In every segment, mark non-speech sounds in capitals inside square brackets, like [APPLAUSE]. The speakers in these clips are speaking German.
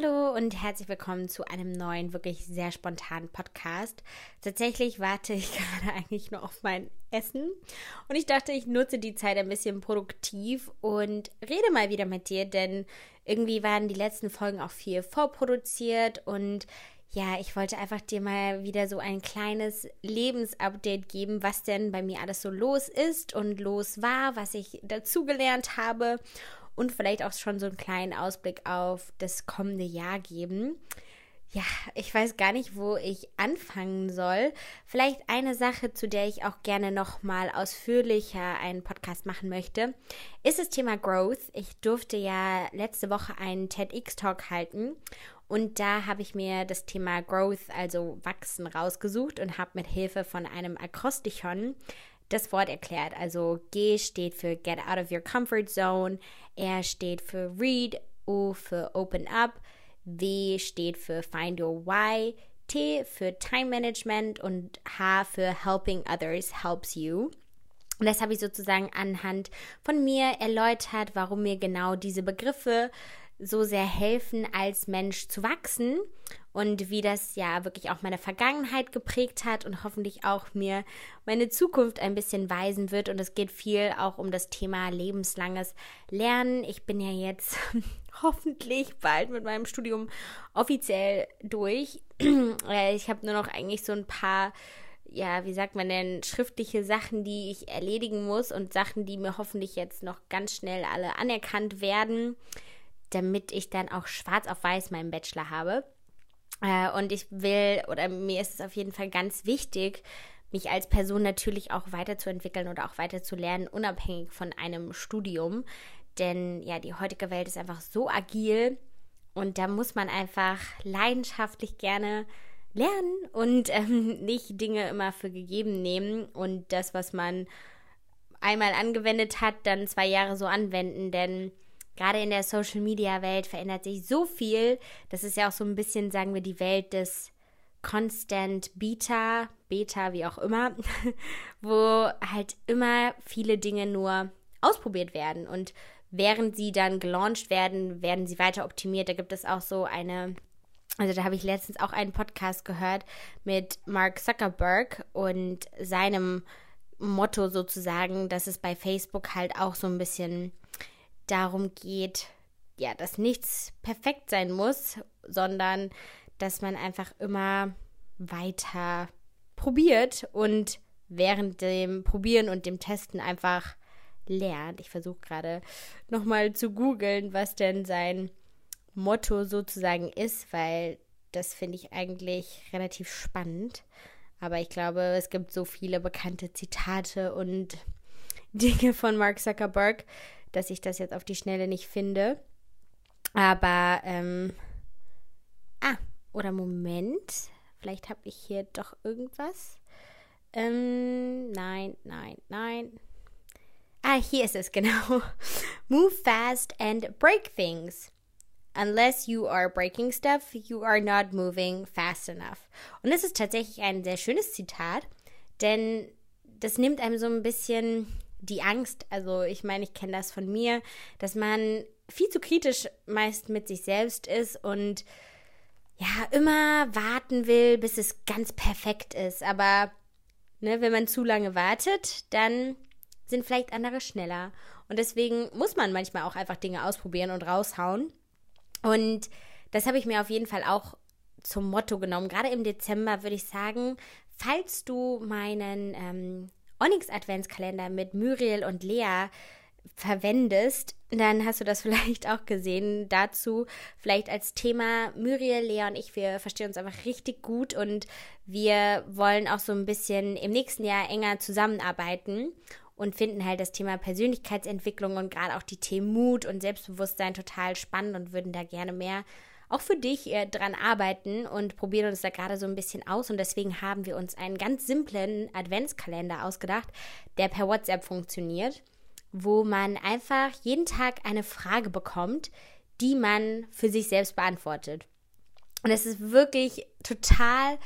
Hallo und herzlich willkommen zu einem neuen, wirklich sehr spontanen Podcast. Tatsächlich warte ich [LAUGHS] gerade eigentlich nur auf mein Essen und ich dachte, ich nutze die Zeit ein bisschen produktiv und rede mal wieder mit dir, denn irgendwie waren die letzten Folgen auch viel vorproduziert und ja, ich wollte einfach dir mal wieder so ein kleines Lebensupdate geben, was denn bei mir alles so los ist und los war, was ich dazugelernt habe und vielleicht auch schon so einen kleinen Ausblick auf das kommende Jahr geben. Ja, ich weiß gar nicht, wo ich anfangen soll. Vielleicht eine Sache, zu der ich auch gerne noch mal ausführlicher einen Podcast machen möchte, ist das Thema Growth. Ich durfte ja letzte Woche einen TEDx Talk halten und da habe ich mir das Thema Growth, also Wachsen, rausgesucht und habe mit Hilfe von einem Akrostichon das Wort erklärt. Also G steht für Get out of your comfort zone, R steht für Read, O für Open up, W steht für Find your why, T für Time Management und H für Helping others helps you. Und das habe ich sozusagen anhand von mir erläutert, warum mir genau diese Begriffe so sehr helfen, als Mensch zu wachsen und wie das ja wirklich auch meine Vergangenheit geprägt hat und hoffentlich auch mir meine Zukunft ein bisschen weisen wird. Und es geht viel auch um das Thema lebenslanges Lernen. Ich bin ja jetzt [LAUGHS] hoffentlich bald mit meinem Studium offiziell durch. [CLEARS THROAT] Äh, ich habe nur noch eigentlich so ein paar ja, wie sagt man denn, schriftliche Sachen, die ich erledigen muss und Sachen, die mir hoffentlich jetzt noch ganz schnell alle anerkannt werden damit ich dann auch schwarz auf weiß meinen Bachelor habe. Äh, und ich will, oder mir ist es auf jeden Fall ganz wichtig, mich als Person natürlich auch weiterzuentwickeln oder auch weiterzulernen, unabhängig von einem Studium. Denn ja, die heutige Welt ist einfach so agil und da muss man einfach leidenschaftlich gerne lernen und ähm, [LAUGHS] nicht Dinge immer für gegeben nehmen und das, was man einmal angewendet hat, dann zwei Jahre so anwenden. Denn gerade in der Social Media Welt verändert sich so viel. Das ist ja auch so ein bisschen, sagen wir, die Welt des Constant Beta, Beta, wie auch immer, [LAUGHS] wo halt immer viele Dinge nur ausprobiert werden und während sie dann gelauncht werden, werden sie weiter optimiert. Da gibt es auch so eine also da habe ich letztens auch einen Podcast gehört mit Mark Zuckerberg und seinem Motto sozusagen, dass es bei Facebook halt auch so ein bisschen darum geht, ja, dass nichts perfekt sein muss, sondern dass man einfach immer weiter probiert und während dem Probieren und dem Testen einfach lernt. Ich versuche gerade nochmal zu googeln, was denn sein Motto sozusagen ist, weil das finde ich eigentlich relativ spannend. Aber ich glaube, es gibt so viele bekannte Zitate und [LAUGHS] Dinge von Mark Zuckerberg, dass ich das jetzt auf die Schnelle nicht finde. Aber, ähm, ah, oder Moment, vielleicht habe ich hier doch irgendwas. Ähm, nein, nein, nein. Ah, hier ist es [LAUGHS] genau. Move fast and break things. Unless you are breaking stuff, you are not moving fast enough. Und das ist tatsächlich ein sehr schönes Zitat, denn das nimmt einem so ein bisschen die Angst, also ich meine, ich kenne das von mir, dass man viel zu kritisch meist mit sich selbst ist und ja, immer warten will, bis es ganz perfekt ist. Aber ne, wenn man zu lange wartet, dann sind vielleicht andere schneller. Und deswegen muss man manchmal auch einfach Dinge ausprobieren und raushauen. Und das habe ich mir auf jeden Fall auch zum Motto genommen. Gerade im Dezember würde ich sagen, falls du meinen ähm, Onyx Adventskalender mit Muriel und Lea verwendest, dann hast du das [LAUGHS] vielleicht auch gesehen. Dazu vielleicht als Thema Muriel, Lea und ich, wir verstehen uns einfach richtig gut und wir wollen auch so ein bisschen im nächsten Jahr enger zusammenarbeiten und finden halt das Thema Persönlichkeitsentwicklung und gerade auch die Themen Mut und Selbstbewusstsein total spannend und würden da gerne mehr auch für dich äh, dran arbeiten und probieren uns da gerade so ein bisschen aus. Und deswegen haben wir uns einen ganz simplen Adventskalender ausgedacht, der per WhatsApp funktioniert, wo man einfach jeden Tag eine Frage bekommt, die man für sich selbst beantwortet. Und es ist wirklich total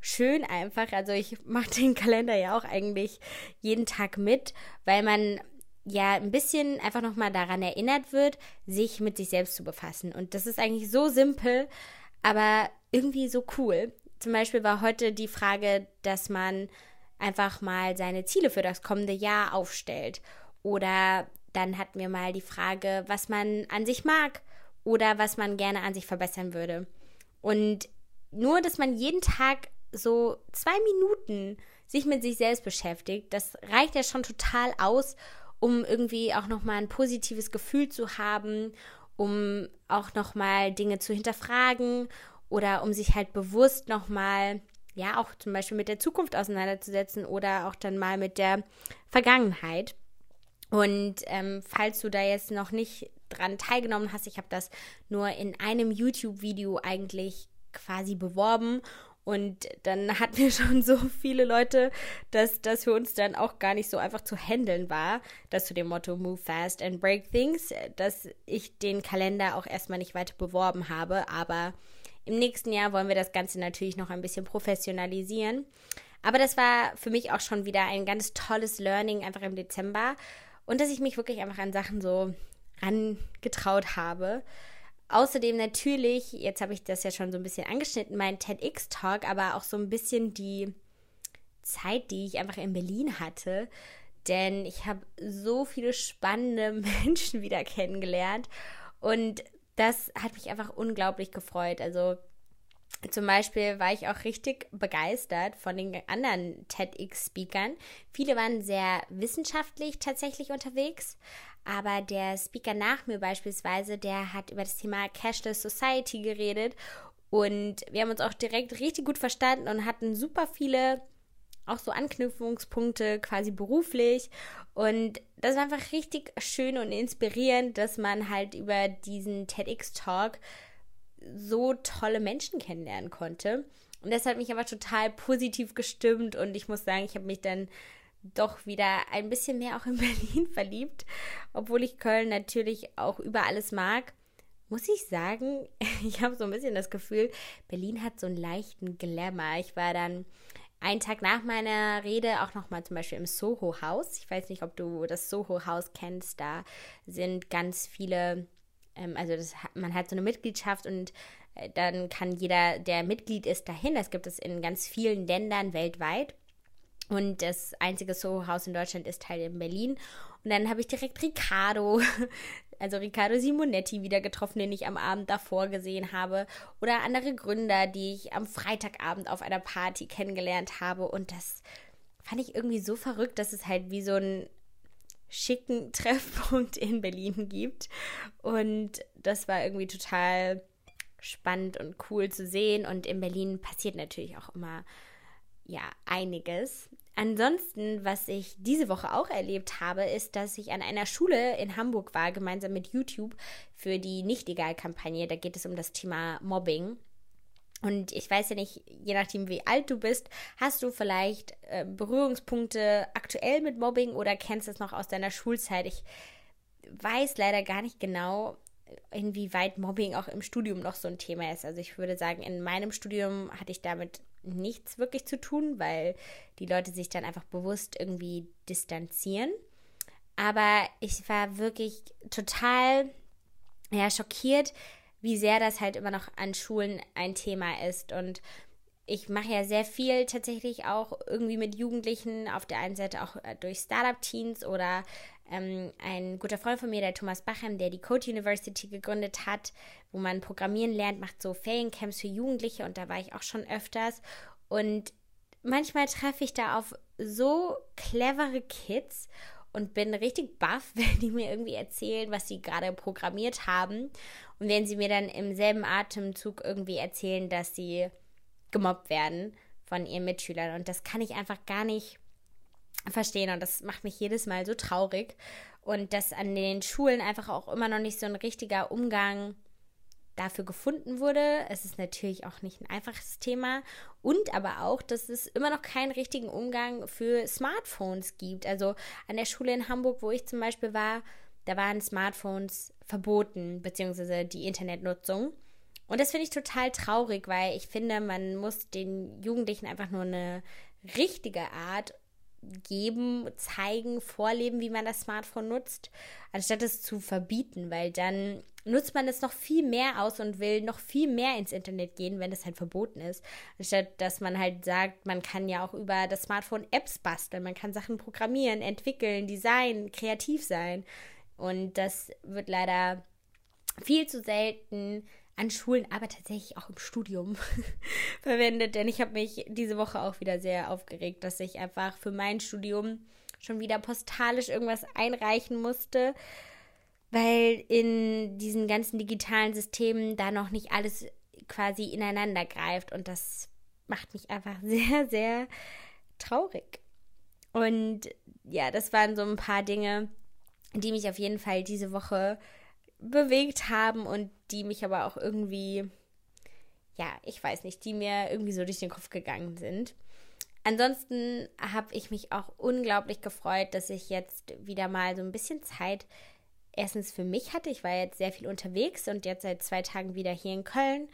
schön einfach. Also ich mache den Kalender ja auch eigentlich jeden Tag mit, weil man ja ein bisschen einfach nochmal daran erinnert wird, sich mit sich selbst zu befassen. Und das ist eigentlich so simpel, aber irgendwie so cool. Zum Beispiel war heute die Frage, dass man einfach mal seine Ziele für das kommende Jahr aufstellt. Oder dann hatten wir mal die Frage, was man an sich mag oder was man gerne an sich verbessern würde. Und nur, dass man jeden Tag so zwei Minuten sich mit sich selbst beschäftigt, das reicht ja schon total aus, um irgendwie auch nochmal ein positives Gefühl zu haben, um auch nochmal Dinge zu hinterfragen oder um sich halt bewusst nochmal, ja, auch zum Beispiel mit der Zukunft auseinanderzusetzen oder auch dann mal mit der Vergangenheit. Und ähm, falls du da jetzt noch nicht dran teilgenommen hast, ich habe das nur in einem YouTube-Video eigentlich quasi beworben und dann hatten wir [LAUGHS] schon so viele Leute, dass das für uns dann auch gar nicht so einfach zu handeln war, das zu dem Motto Move Fast and Break Things, dass ich den Kalender auch erstmal nicht weiter beworben habe. Aber im nächsten Jahr wollen wir das Ganze natürlich noch ein bisschen professionalisieren. Aber das war für mich auch schon wieder ein ganz tolles Learning einfach im Dezember und dass ich mich wirklich einfach an Sachen so rangetraut habe. Außerdem natürlich, jetzt habe ich das ja schon so ein bisschen angeschnitten, mein TEDx-Talk, aber auch so ein bisschen die Zeit, die ich einfach in Berlin hatte. Denn ich habe so viele spannende [LAUGHS] Menschen wieder kennengelernt. Und das hat mich einfach unglaublich gefreut. Also zum Beispiel war ich auch richtig begeistert von den anderen TEDx-Speakern. Viele waren sehr wissenschaftlich tatsächlich unterwegs, aber der Speaker nach mir beispielsweise, der hat über das Thema Cashless Society geredet und wir haben uns auch direkt richtig gut verstanden und hatten super viele auch so Anknüpfungspunkte quasi beruflich. Und das war einfach richtig schön und inspirierend, dass man halt über diesen TEDx-Talk so tolle Menschen kennenlernen konnte. Und das hat mich aber total positiv gestimmt und ich muss sagen, ich habe mich dann doch wieder ein bisschen mehr auch in [LAUGHS] Berlin verliebt, obwohl ich Köln natürlich auch über alles mag. Muss ich sagen, [LAUGHS] ich habe so ein bisschen das Gefühl, Berlin hat so einen leichten Glamour. Ich war dann einen Tag nach meiner Rede auch nochmal zum Beispiel im Soho-Haus. Ich weiß nicht, ob du das Soho-Haus kennst. Da sind ganz viele, ähm, also das, man hat so eine Mitgliedschaft und äh, dann kann jeder, der Mitglied ist, dahin. Das gibt es in ganz vielen Ländern weltweit. Und das einzige Soho-Haus in Deutschland ist Teil in Berlin. Und dann habe ich direkt Ricardo, [LAUGHS] also Riccardo Simonetti wieder getroffen, den ich am Abend davor gesehen habe. Oder andere Gründer, die ich am Freitagabend auf einer Party kennengelernt habe. Und das fand ich irgendwie so verrückt, dass es halt wie so einen schicken [LAUGHS] Treffpunkt in Berlin gibt. Und das war irgendwie total spannend und cool zu sehen. Und in Berlin passiert natürlich auch immer ja einiges. Ansonsten, was ich diese Woche auch erlebt habe, ist, dass ich an einer Schule in Hamburg war, gemeinsam mit YouTube für die Nicht-Egal-Kampagne. Da geht es um das Thema Mobbing. Und ich weiß ja nicht, je nachdem, wie alt du bist, hast du vielleicht äh, Berührungspunkte aktuell mit Mobbing oder kennst es noch aus deiner Schulzeit? Ich weiß leider gar nicht genau, inwieweit Mobbing auch im Studium noch so ein Thema ist. Also ich würde sagen, in meinem Studium hatte ich damit nichts wirklich zu tun, weil die Leute sich dann einfach bewusst irgendwie distanzieren. Aber ich war wirklich total ja, schockiert, wie sehr das halt immer noch an Schulen ein Thema ist. Und ich mache ja sehr viel tatsächlich auch irgendwie mit Jugendlichen, auf der einen Seite auch äh, durch Startup-Teens oder ähm, ein guter Freund von mir, der Thomas Bachem, der die Code University gegründet hat, wo man Programmieren lernt, macht so Feriencamps für Jugendliche und da war ich auch schon öfters. Und manchmal treffe ich da auf so clevere Kids und bin richtig baff, [LAUGHS] wenn die mir irgendwie erzählen, was sie gerade programmiert haben. Und wenn sie mir dann im selben Atemzug irgendwie erzählen, dass sie gemobbt werden von ihren Mitschülern. Und das kann ich einfach gar nicht verstehen und das macht mich jedes Mal so traurig. Und dass an den Schulen einfach auch immer noch nicht so ein richtiger Umgang dafür gefunden wurde. Es ist natürlich auch nicht ein einfaches Thema. Und aber auch, dass es immer noch keinen richtigen Umgang für Smartphones gibt. Also an der Schule in Hamburg, wo ich zum Beispiel war, da waren Smartphones verboten, beziehungsweise die Internetnutzung. Und das finde ich total traurig, weil ich finde, man muss den Jugendlichen einfach nur eine richtige Art geben, zeigen, vorleben, wie man das Smartphone nutzt, anstatt es zu verbieten, weil dann nutzt man es noch viel mehr aus und will noch viel mehr ins Internet gehen, wenn es halt verboten ist. Anstatt dass man halt sagt, man kann ja auch über das Smartphone Apps basteln, man kann Sachen programmieren, entwickeln, designen, kreativ sein. Und das wird leider viel zu selten an Schulen, aber tatsächlich auch im Studium [LAUGHS] verwendet. Denn ich habe mich diese Woche auch wieder sehr aufgeregt, dass ich einfach für mein Studium schon wieder postalisch irgendwas einreichen musste, weil in diesen ganzen digitalen Systemen da noch nicht alles quasi ineinander greift. Und das macht mich einfach [LAUGHS] sehr, sehr traurig. Und ja, das waren so ein paar Dinge, die mich auf jeden Fall diese Woche bewegt haben und die mich aber auch irgendwie, ja, ich weiß nicht, die mir irgendwie so durch den Kopf gegangen sind. Ansonsten habe ich mich auch unglaublich gefreut, dass ich jetzt wieder mal so ein bisschen Zeit erstens für mich hatte. Ich war jetzt sehr viel unterwegs und jetzt seit zwei Tagen wieder hier in Köln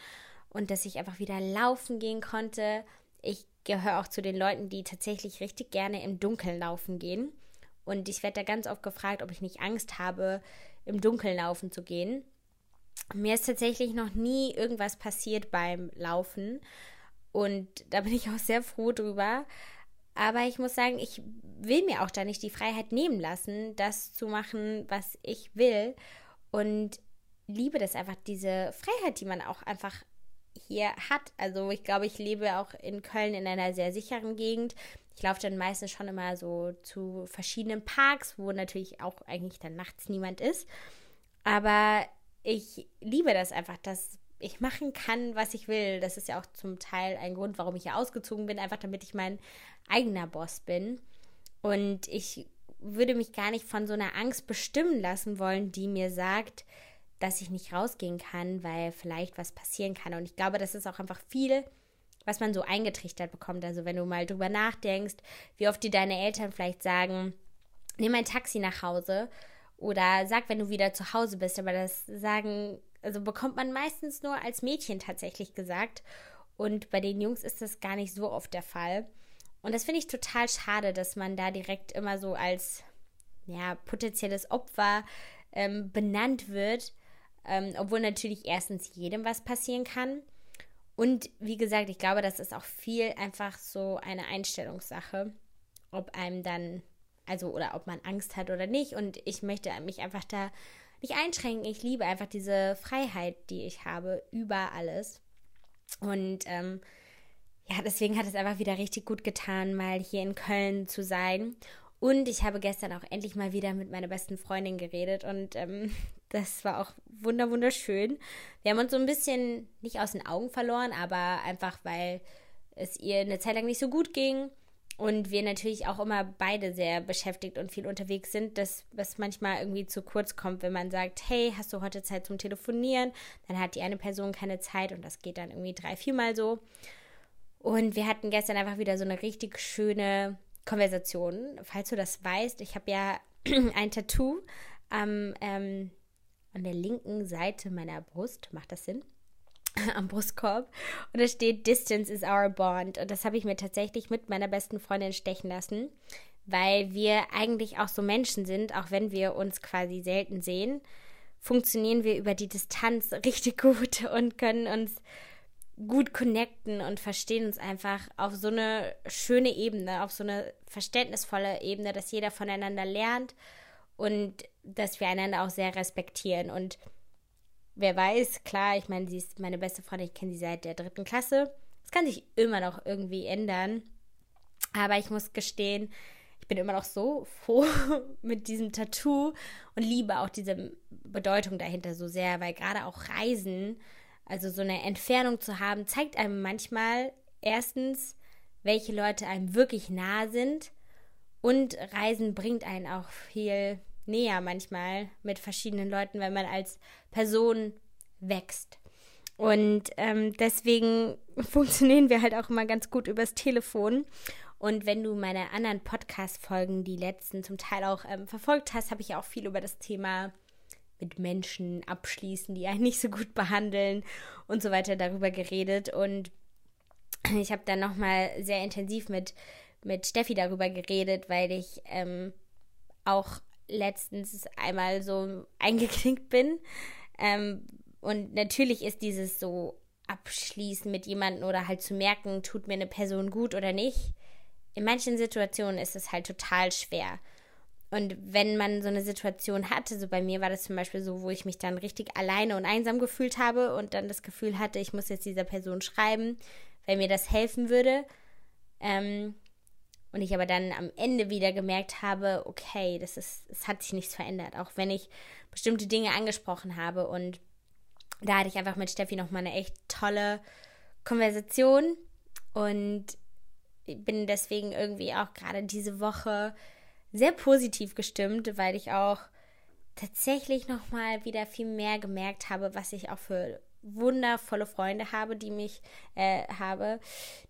und dass ich einfach wieder laufen gehen konnte. Ich gehöre auch zu den Leuten, die tatsächlich richtig gerne im Dunkeln laufen gehen. Und ich werde da ganz oft gefragt, ob ich nicht Angst habe, im Dunkeln laufen zu gehen. Mir ist tatsächlich noch nie irgendwas passiert beim Laufen und da bin ich auch sehr froh drüber. Aber ich muss sagen, ich will mir auch da nicht die Freiheit nehmen lassen, das zu machen, was ich will. Und liebe das einfach, diese Freiheit, die man auch einfach hier hat. Also ich glaube, ich lebe auch in Köln in einer sehr sicheren Gegend. Ich laufe dann meistens schon immer so zu verschiedenen Parks, wo natürlich auch eigentlich dann nachts niemand ist. Aber ich liebe das einfach, dass ich machen kann, was ich will. Das ist ja auch zum Teil ein Grund, warum ich hier ausgezogen bin, einfach damit ich mein eigener Boss bin. Und ich würde mich gar nicht von so einer Angst bestimmen lassen wollen, die mir sagt, dass ich nicht rausgehen kann, weil vielleicht was passieren kann. Und ich glaube, das ist auch einfach viel was man so eingetrichtert bekommt. Also wenn du mal drüber nachdenkst, wie oft dir deine Eltern vielleicht sagen, nimm ein Taxi nach Hause oder sag, wenn du wieder zu Hause bist. Aber das sagen, also bekommt man meistens nur als Mädchen tatsächlich gesagt. Und bei den Jungs ist das gar nicht so oft der Fall. Und das finde ich total schade, dass man da direkt immer so als ja, potenzielles Opfer ähm, benannt wird. Ähm, obwohl natürlich erstens jedem was passieren kann. Und wie gesagt, ich glaube, das ist auch viel einfach so eine Einstellungssache, ob einem dann, also oder ob man Angst hat oder nicht. Und ich möchte mich einfach da nicht einschränken. Ich liebe einfach diese Freiheit, die ich habe über alles. Und ähm, ja, deswegen hat es einfach wieder richtig gut getan, mal hier in Köln zu sein. Und ich habe gestern auch endlich mal wieder mit meiner besten Freundin geredet und ähm, [LAUGHS] das war auch wunder wunderschön. Wir haben uns so ein bisschen nicht aus den Augen verloren, aber einfach weil es ihr eine Zeit lang nicht so gut ging und wir natürlich auch immer beide sehr beschäftigt und viel unterwegs sind, dass was manchmal irgendwie zu kurz kommt, wenn man sagt, hey, hast du heute Zeit zum Telefonieren? Dann hat die eine Person keine Zeit und das geht dann irgendwie drei, viermal so. Und wir hatten gestern einfach wieder so eine richtig schöne Konversation. Falls du das weißt, ich habe ja [CLEARS THROAT] ein Tattoo am ähm, an der linken Seite meiner Brust. Macht das Sinn? [LAUGHS] Am Brustkorb. Und da steht Distance is our bond. Und das habe ich mir tatsächlich mit meiner besten Freundin stechen lassen, weil wir eigentlich auch so Menschen sind, auch wenn wir uns quasi selten sehen, funktionieren wir über die Distanz [LAUGHS] richtig gut und können uns gut connecten und verstehen uns einfach auf so eine schöne Ebene, auf so eine verständnisvolle Ebene, dass jeder voneinander lernt und dass wir einander auch sehr respektieren. Und wer weiß, klar, ich meine, sie ist meine beste Freundin, ich kenne sie seit der dritten Klasse. Das kann sich immer noch irgendwie ändern. Aber ich muss gestehen, ich bin immer noch so [LAUGHS] froh mit diesem Tattoo und liebe auch diese Bedeutung dahinter so sehr, weil gerade auch Reisen, also so eine Entfernung zu haben, zeigt einem manchmal erstens, welche Leute einem wirklich nah sind und Reisen bringt einen auch viel näher manchmal mit verschiedenen Leuten, wenn man als Person wächst. Und ähm, deswegen [LAUGHS] funktionieren wir halt auch immer ganz gut übers Telefon. Und wenn du meine anderen Podcast-Folgen, die letzten zum Teil auch ähm, verfolgt hast, habe ich auch viel über das Thema mit Menschen abschließen, die einen nicht so gut behandeln und so weiter darüber geredet. Und ich habe dann nochmal sehr intensiv mit mit Steffi darüber geredet, weil ich ähm, auch letztens einmal so eingeknickt bin. Ähm, und natürlich ist dieses so abschließen mit jemandem oder halt zu merken, tut mir eine Person gut oder nicht. In manchen Situationen ist es halt total schwer. Und wenn man so eine Situation hatte, so bei mir war das zum Beispiel so, wo ich mich dann richtig alleine und einsam gefühlt habe und dann das Gefühl hatte, ich muss jetzt dieser Person schreiben, weil mir das helfen würde. Ähm, und ich aber dann am Ende wieder gemerkt habe, okay, das ist, es hat sich nichts verändert, auch wenn ich bestimmte Dinge angesprochen habe. Und da hatte ich einfach mit Steffi nochmal eine echt tolle Konversation und bin deswegen irgendwie auch gerade diese Woche sehr positiv gestimmt, weil ich auch tatsächlich nochmal wieder viel mehr gemerkt habe, was ich auch für wundervolle Freunde habe, die mich äh, habe,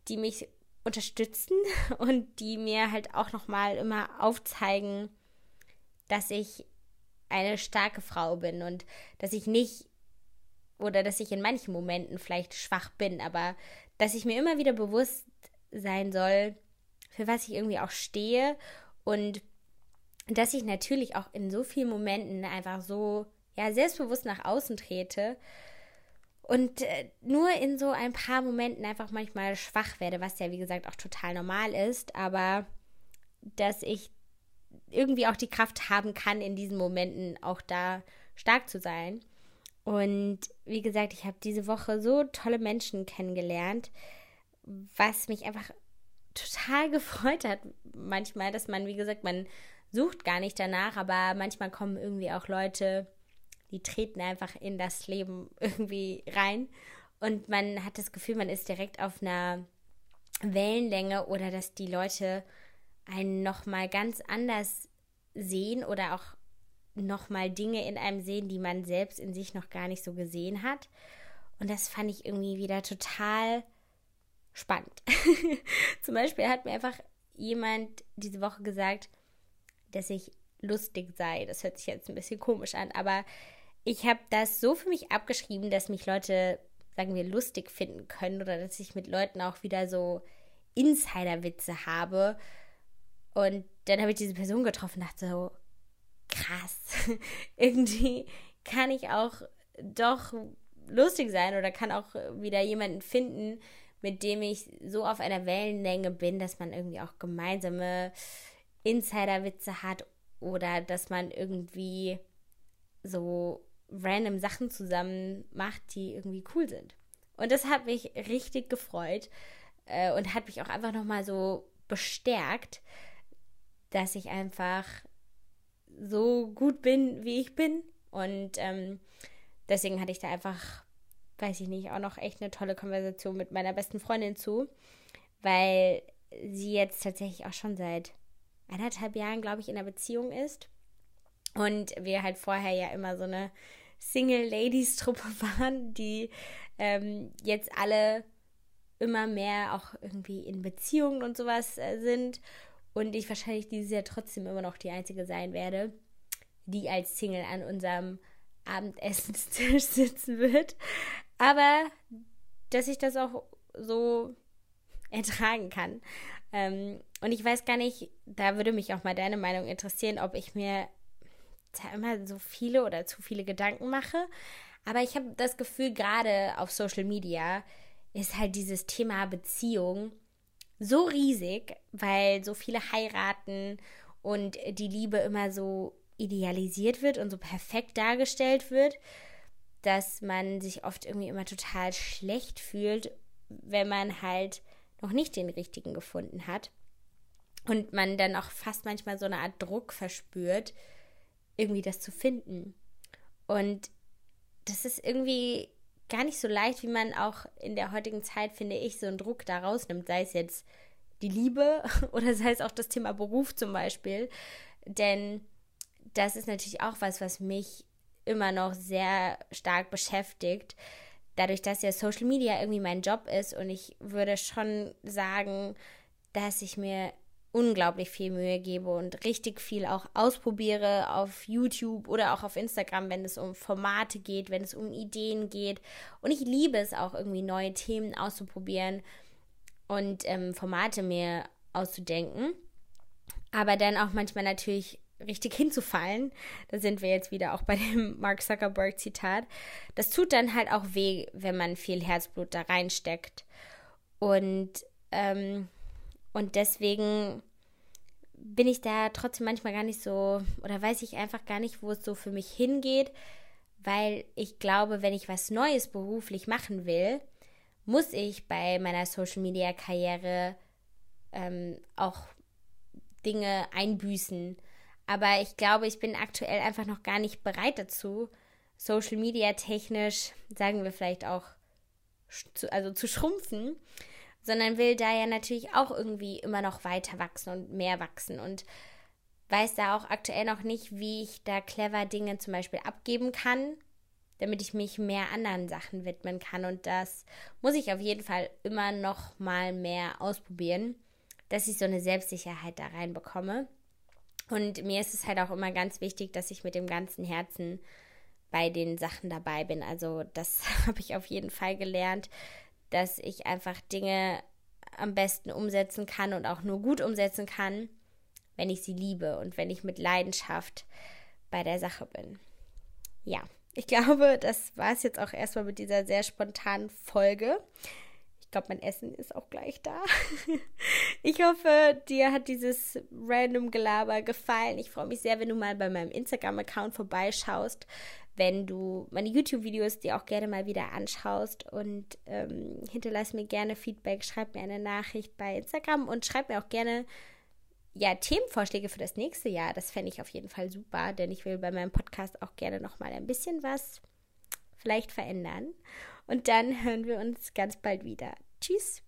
die mich unterstützen [LAUGHS] und die mir halt auch nochmal immer aufzeigen, dass ich eine starke Frau bin und dass ich nicht oder dass ich in manchen Momenten vielleicht schwach bin, aber dass ich mir immer wieder bewusst sein soll, für was ich irgendwie auch stehe und dass ich natürlich auch in so vielen Momenten einfach so ja selbstbewusst nach außen trete und äh, nur in so ein paar Momenten einfach manchmal schwach werde, was ja wie gesagt auch total normal ist, aber dass ich irgendwie auch die Kraft haben kann, in diesen Momenten auch da stark zu sein. Und wie gesagt, ich habe diese Woche so tolle Menschen kennengelernt, was mich einfach total [LAUGHS] gefreut hat. Manchmal, dass man, wie gesagt, man sucht gar nicht danach, aber manchmal kommen irgendwie auch Leute, die treten einfach in das Leben irgendwie rein und man hat das Gefühl, man ist direkt auf einer Wellenlänge oder dass die Leute einen nochmal ganz anders sehen oder auch nochmal Dinge in einem sehen, die man selbst in sich noch gar nicht so gesehen hat. Und das fand ich irgendwie wieder total spannend. [LAUGHS] Zum Beispiel hat mir einfach jemand diese Woche gesagt, dass ich lustig sei. Das hört sich jetzt ein bisschen komisch an, aber ich habe das so für mich abgeschrieben, dass mich Leute, sagen wir, lustig finden können oder dass ich mit Leuten auch wieder so Insider-Witze habe. Und dann habe ich diese Person getroffen und dachte so, krass, [LAUGHS] irgendwie kann ich auch doch lustig sein oder kann auch wieder jemanden finden, mit dem ich so auf einer Wellenlänge bin, dass man irgendwie auch gemeinsame Insider-Witze hat oder dass man irgendwie so random Sachen zusammen macht, die irgendwie cool sind. Und das hat mich richtig gefreut äh, und hat mich auch einfach nochmal so bestärkt, dass ich einfach so gut bin, wie ich bin. Und ähm, deswegen hatte ich da einfach, weiß ich nicht, auch noch echt eine tolle Konversation mit meiner besten Freundin zu, weil sie jetzt tatsächlich auch schon seit anderthalb Jahren, glaube ich, in einer Beziehung ist. Und wir halt vorher ja immer so eine Single-Ladies-Truppe [LAUGHS] waren, die ähm, jetzt alle immer mehr auch irgendwie in Beziehungen und sowas äh, sind. Und ich wahrscheinlich dieses Jahr trotzdem immer noch die Einzige sein werde, die als Single an unserem Abendessenstisch [LAUGHS] sitzen wird. Aber dass ich das auch so ertragen kann. Ähm, und ich weiß gar nicht, da würde mich auch mal deine Meinung interessieren, ob ich mir immer so viele oder zu viele Gedanken mache. Aber ich habe das Gefühl, gerade auf Social Media ist halt dieses Thema Beziehung so riesig, weil so viele heiraten und die Liebe immer so idealisiert wird und so perfekt dargestellt wird, dass man sich oft irgendwie immer total schlecht fühlt, wenn man halt noch nicht den richtigen gefunden hat. Und man dann auch fast manchmal so eine Art Druck verspürt, irgendwie das zu finden. Und das ist irgendwie gar nicht so leicht, wie man auch in der heutigen Zeit, finde ich, so einen Druck da rausnimmt, sei es jetzt die Liebe [LAUGHS] oder sei es auch das Thema Beruf zum Beispiel. Denn das ist natürlich auch was, was mich immer noch sehr stark beschäftigt. Dadurch, dass ja Social Media irgendwie mein Job ist und ich würde schon sagen, dass ich mir unglaublich viel Mühe gebe und richtig viel auch ausprobiere auf YouTube oder auch auf Instagram, wenn es um Formate geht, wenn es um Ideen geht. Und ich liebe es auch irgendwie neue Themen auszuprobieren und ähm, Formate mir auszudenken. Aber dann auch manchmal natürlich richtig [LAUGHS] hinzufallen. Da sind wir jetzt wieder auch bei dem [LAUGHS] Mark Zuckerberg Zitat. Das tut dann halt auch weh, wenn man viel Herzblut da reinsteckt. Und, ähm, und deswegen bin ich da trotzdem manchmal gar nicht so, oder weiß ich einfach gar nicht, wo es so für mich hingeht, weil ich glaube, wenn ich was Neues beruflich machen will, muss ich bei meiner Social-Media-Karriere ähm, auch Dinge einbüßen. Aber ich glaube, ich bin aktuell einfach noch gar nicht bereit dazu, Social Media technisch, sagen wir vielleicht auch, zu, also zu schrumpfen, sondern will da ja natürlich auch irgendwie immer noch weiter wachsen und mehr wachsen und weiß da auch aktuell noch nicht, wie ich da clever Dinge zum Beispiel abgeben kann, damit ich mich mehr anderen Sachen widmen kann. Und das muss ich auf jeden Fall immer noch mal mehr ausprobieren, dass ich so eine Selbstsicherheit da reinbekomme. Und mir ist es halt auch immer ganz wichtig, dass ich mit dem ganzen Herzen bei den Sachen dabei bin. Also das [LAUGHS] habe ich auf jeden Fall gelernt, dass ich einfach Dinge am besten umsetzen kann und auch nur gut umsetzen kann, wenn ich sie liebe und wenn ich mit Leidenschaft bei der Sache bin. Ja, ich [LAUGHS] glaube, das war es jetzt auch erstmal mit dieser sehr spontanen Folge. Ich glaube, mein Essen ist auch gleich da. [LAUGHS] Ich hoffe, dir hat dieses random Gelaber gefallen. Ich freue mich sehr, wenn du mal bei meinem Instagram-Account vorbeischaust, wenn du meine YouTube-Videos dir auch gerne mal wieder anschaust und ähm, hinterlass mir gerne Feedback, schreib mir eine Nachricht bei Instagram und schreib mir auch gerne ja, Themenvorschläge für das nächste Jahr. Das fände ich auf jeden Fall super, denn ich will bei meinem Podcast auch gerne noch mal ein bisschen was vielleicht verändern. Und dann hören wir uns ganz bald wieder. Tschüss.